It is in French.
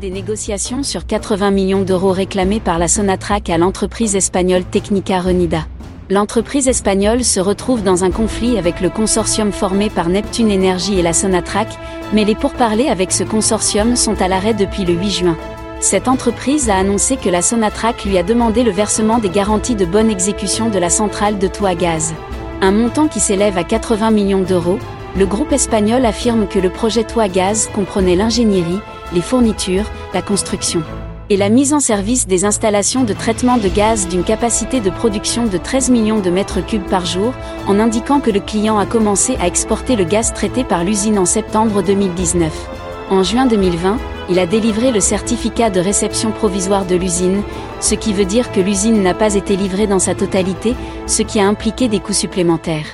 Des négociations sur 80 millions d'euros réclamés par la Sonatrach à l'entreprise espagnole Technica Renida. L'entreprise espagnole se retrouve dans un conflit avec le consortium formé par Neptune Energy et la Sonatrach, mais les pourparlers avec ce consortium sont à l'arrêt depuis le 8 juin. Cette entreprise a annoncé que la Sonatrach lui a demandé le versement des garanties de bonne exécution de la centrale de Toit Gaz. Un montant qui s'élève à 80 millions d'euros, le groupe espagnol affirme que le projet Toit Gaz comprenait l'ingénierie, les fournitures, la construction et la mise en service des installations de traitement de gaz d'une capacité de production de 13 millions de mètres cubes par jour, en indiquant que le client a commencé à exporter le gaz traité par l'usine en septembre 2019. En juin 2020, il a délivré le certificat de réception provisoire de l'usine, ce qui veut dire que l'usine n'a pas été livrée dans sa totalité, ce qui a impliqué des coûts supplémentaires.